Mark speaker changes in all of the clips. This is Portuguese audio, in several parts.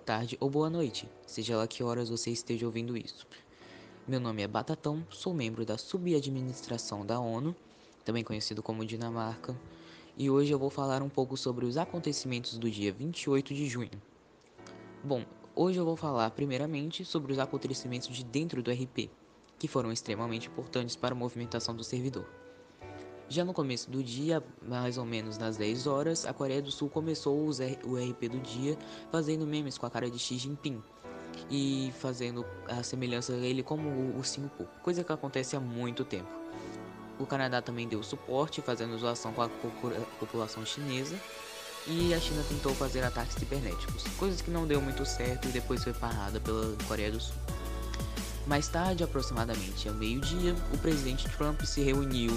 Speaker 1: tarde ou boa noite, seja lá que horas você esteja ouvindo isso. Meu nome é Batatão, sou membro da Subadministração da ONU, também conhecido como Dinamarca, e hoje eu vou falar um pouco sobre os acontecimentos do dia 28 de junho. Bom, hoje eu vou falar primeiramente sobre os acontecimentos de dentro do RP, que foram extremamente importantes para a movimentação do servidor. Já no começo do dia, mais ou menos nas 10 horas, a Coreia do Sul começou o RP do dia fazendo memes com a cara de Xi Jinping e fazendo a semelhança dele como o Ursinho coisa que acontece há muito tempo. O Canadá também deu suporte, fazendo zoação com a população chinesa, e a China tentou fazer ataques cibernéticos, coisas que não deu muito certo e depois foi parada pela Coreia do Sul. Mais tarde, aproximadamente ao meio-dia, o presidente Trump se reuniu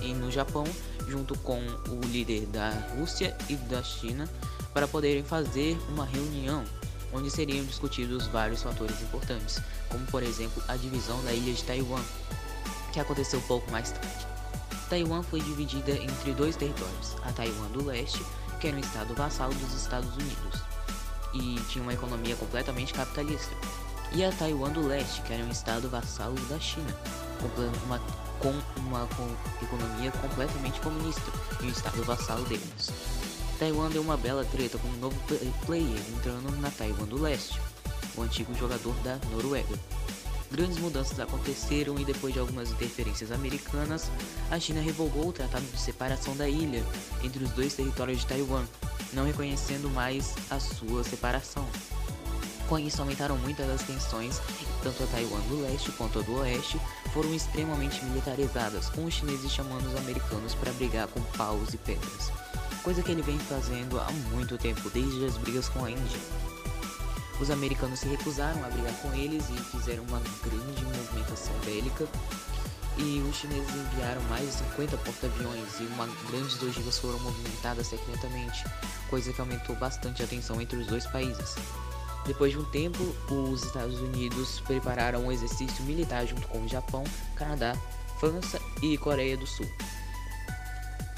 Speaker 1: no Japão, junto com o líder da Rússia e da China, para poderem fazer uma reunião onde seriam discutidos vários fatores importantes, como por exemplo a divisão da ilha de Taiwan, que aconteceu pouco mais tarde. Taiwan foi dividida entre dois territórios, a Taiwan do Leste, que era um estado vassalo dos Estados Unidos e tinha uma economia completamente capitalista, e a Taiwan do Leste, que era um estado vassalo da China, uma com uma com economia completamente comunista e um estado vassalo deles. Taiwan deu uma bela treta com um novo player entrando na Taiwan do Leste, o antigo jogador da Noruega. Grandes mudanças aconteceram e depois de algumas interferências americanas, a China revogou o tratado de separação da ilha entre os dois territórios de Taiwan, não reconhecendo mais a sua separação. Com isso, aumentaram muitas as tensões, tanto a Taiwan do leste quanto a do oeste foram extremamente militarizadas, com os chineses chamando os americanos para brigar com paus e pedras, coisa que ele vem fazendo há muito tempo, desde as brigas com a Índia. Os americanos se recusaram a brigar com eles e fizeram uma grande movimentação bélica, e os chineses enviaram mais de 50 porta-aviões e uma grandes ogivas foram movimentadas secretamente, coisa que aumentou bastante a tensão entre os dois países. Depois de um tempo, os Estados Unidos prepararam um exercício militar junto com o Japão, Canadá, França e Coreia do Sul.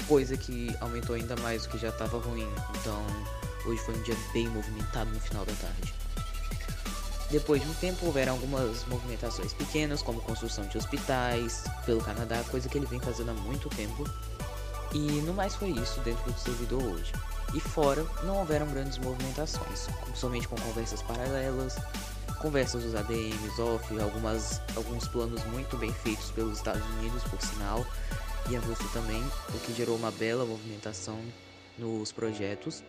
Speaker 1: Coisa que aumentou ainda mais o que já estava ruim. Então, hoje foi um dia bem movimentado no final da tarde. Depois de um tempo, houveram algumas movimentações pequenas, como construção de hospitais pelo Canadá, coisa que ele vem fazendo há muito tempo. E no mais foi isso dentro do servidor hoje. E fora, não houveram grandes movimentações, somente com conversas paralelas, conversas dos ADMs, off, algumas, alguns planos muito bem feitos pelos Estados Unidos, por sinal, e a Rússia também, o que gerou uma bela movimentação nos projetos.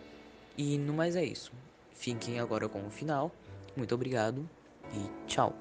Speaker 1: E no mais é isso. Fiquem agora com o final. Muito obrigado e tchau.